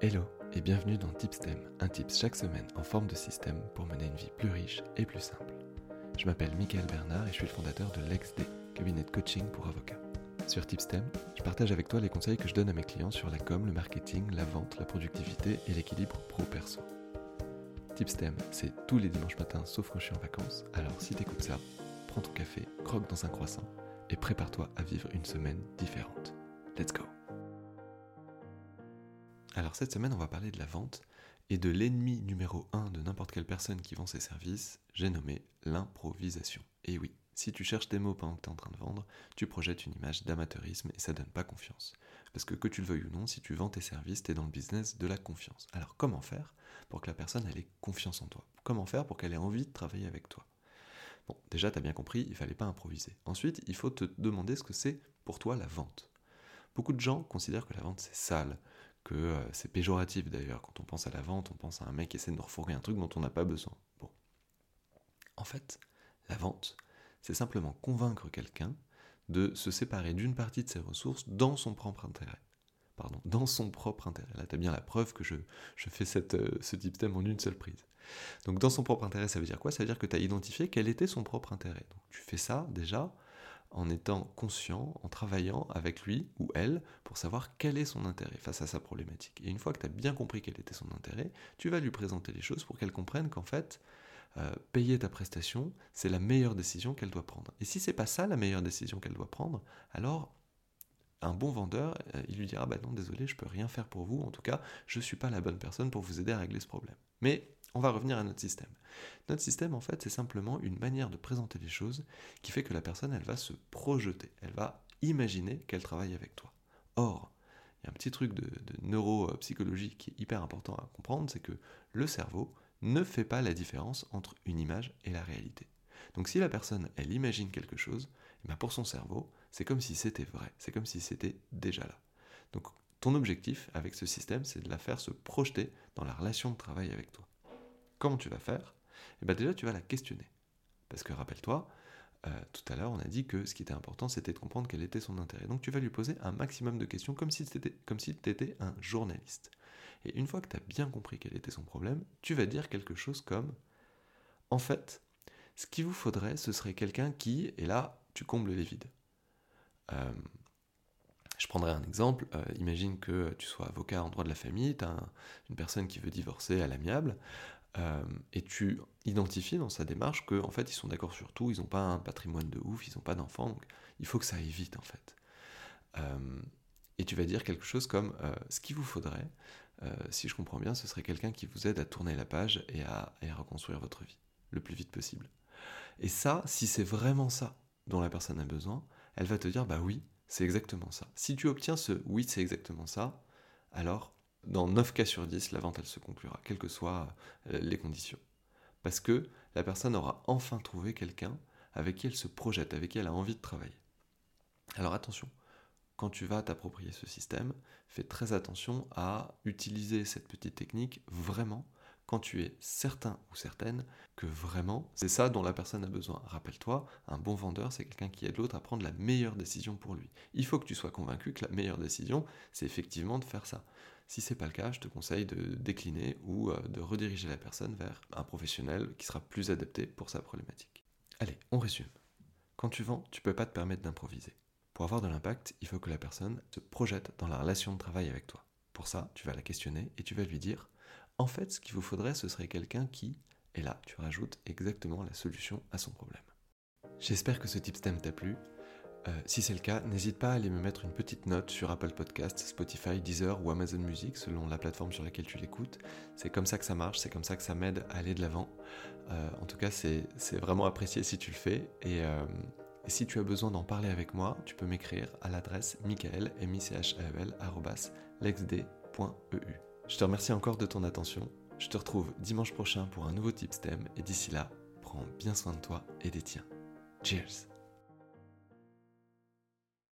Hello et bienvenue dans Tipstem, un tips chaque semaine en forme de système pour mener une vie plus riche et plus simple. Je m'appelle Michael Bernard et je suis le fondateur de LexD, cabinet de coaching pour avocats. Sur Tipstem, je partage avec toi les conseils que je donne à mes clients sur la com, le marketing, la vente, la productivité et l'équilibre pro-perso. Tipstem, c'est tous les dimanches matins sauf quand je suis en vacances, alors si t'écoutes ça, prends ton café, croque dans un croissant et prépare-toi à vivre une semaine différente. Let's go Alors cette semaine, on va parler de la vente et de l'ennemi numéro 1 de n'importe quelle personne qui vend ses services, j'ai nommé l'improvisation. Et oui, si tu cherches des mots pendant que tu es en train de vendre, tu projettes une image d'amateurisme et ça donne pas confiance. Parce que que tu le veuilles ou non, si tu vends tes services, tu es dans le business de la confiance. Alors comment faire pour que la personne ait confiance en toi? Comment faire pour qu'elle ait envie de travailler avec toi? Bon, déjà, tu as bien compris, il fallait pas improviser. Ensuite, il faut te demander ce que c'est pour toi la vente. Beaucoup de gens considèrent que la vente c'est sale, euh, c'est péjoratif d'ailleurs. Quand on pense à la vente, on pense à un mec qui essaie de nous refourguer un truc dont on n'a pas besoin. Bon. En fait, la vente, c'est simplement convaincre quelqu'un de se séparer d'une partie de ses ressources dans son propre intérêt. Pardon, dans son propre intérêt. Là, tu as bien la preuve que je, fais euh, ce type thème en une seule prise. Donc, dans son propre intérêt, ça veut dire quoi? Ça veut dire que tu as identifié quel était son propre intérêt. Donc, tu fais ça déjà en étant conscient, en travaillant avec lui ou elle pour savoir quel est son intérêt face à sa problématique. Et une fois que tu as bien compris quel était son intérêt, tu vas lui présenter les choses pour qu'elle comprenne qu'en fait, euh, payer ta prestation, c'est la meilleure décision qu'elle doit prendre. Et si c'est pas ça la meilleure décision qu'elle doit prendre, alors un bon vendeur, euh, il lui dira bah non désolé, je peux rien faire pour vous. En tout cas, je suis pas la bonne personne pour vous aider à régler ce problème. Mais on va revenir à notre système. Notre système, en fait, c'est simplement une manière de présenter les choses qui fait que la personne, elle va se projeter, elle va imaginer qu'elle travaille avec toi. Or, il y a un petit truc de, neuropsychologie qui est hyper important à comprendre, c'est que le cerveau ne fait pas la différence entre une image et la réalité. Donc si la personne, elle imagine quelque chose, eh ben, pour son cerveau, c'est comme si c'était vrai, c'est comme si c'était déjà là. Donc ton objectif avec ce système, c'est de la faire se projeter dans la relation de travail avec toi. Comment tu vas faire Eh bien déjà, tu vas la questionner. Parce que rappelle-toi, euh, tout à l'heure, on a dit que ce qui était important, c'était de comprendre quel était son intérêt. Donc tu vas lui poser un maximum de questions comme si tu étais un journaliste. Et une fois que tu as bien compris quel était son problème, tu vas dire quelque chose comme En fait, ce qu'il vous faudrait, ce serait quelqu'un qui, et là, tu combles les vides. Euh, je prendrai un exemple. Euh, imagine que tu sois avocat en droit de la famille, tu as une personne qui veut divorcer à l'amiable, euh, et tu identifies dans sa démarche qu'en en fait ils sont d'accord sur tout, ils n'ont pas un patrimoine de ouf, ils n'ont pas d'enfants, donc il faut que ça aille vite en fait. Euh, et tu vas dire quelque chose comme ce qu'il vous faudrait, si je comprends bien, ce serait quelqu'un qui vous aide à tourner la page et à reconstruire votre vie le plus vite possible. Et ça, si c'est vraiment ça dont la personne a besoin, elle va te dire bah oui, c'est exactement ça. Si tu obtiens ce oui, c'est exactement ça, alors dans 9 cas sur 10, la vente elle se conclura, quelles que soient euh, les conditions. Parce que la personne aura enfin trouvé quelqu'un avec qui elle se projette, avec qui elle a envie de travailler. Alors attention, quand tu vas t'approprier ce système, fais très attention à utiliser cette petite technique vraiment quand tu es certain ou certaine que vraiment c'est ça dont la personne a besoin. Rappelle-toi, un bon vendeur, c'est quelqu'un qui aide l'autre à prendre la meilleure décision pour lui. Il faut que tu sois convaincu que la meilleure décision, c'est effectivement de faire ça. Si c'est pas le cas, je te conseille de décliner ou euh, de rediriger la personne vers un professionnel qui sera plus adapté pour sa problématique. Allez, on résume. Quand tu vends, tu peux pas te permettre d'improviser. Pour avoir de l'impact, il faut que la personne se projette dans la relation de travail avec toi. Pour ça, tu vas la questionner et tu vas lui dire en fait, ce qu'il vous faudrait, ce serait quelqu'un qui, et là, tu rajoutes exactement la solution à son problème. J'espère que ce thème t'a plu. Euh, si c'est le cas, n'hésite pas à aller me mettre une petite note sur Apple Podcasts, Spotify, Deezer ou Amazon Music, selon la plateforme sur laquelle tu l'écoutes. C'est comme ça que ça marche, c'est comme ça que ça m'aide à aller de l'avant. Euh, en tout cas, c'est vraiment apprécié si tu le fais. Euh, et, si tu as besoin d'en parler avec moi, tu peux m'écrire à l'adresse michael, m i c h -A -E -L, je te remercie encore de ton attention. Je te retrouve dimanche prochain pour un nouveau Tipstem et d'ici là, prends bien soin de toi et des tiens. Cheers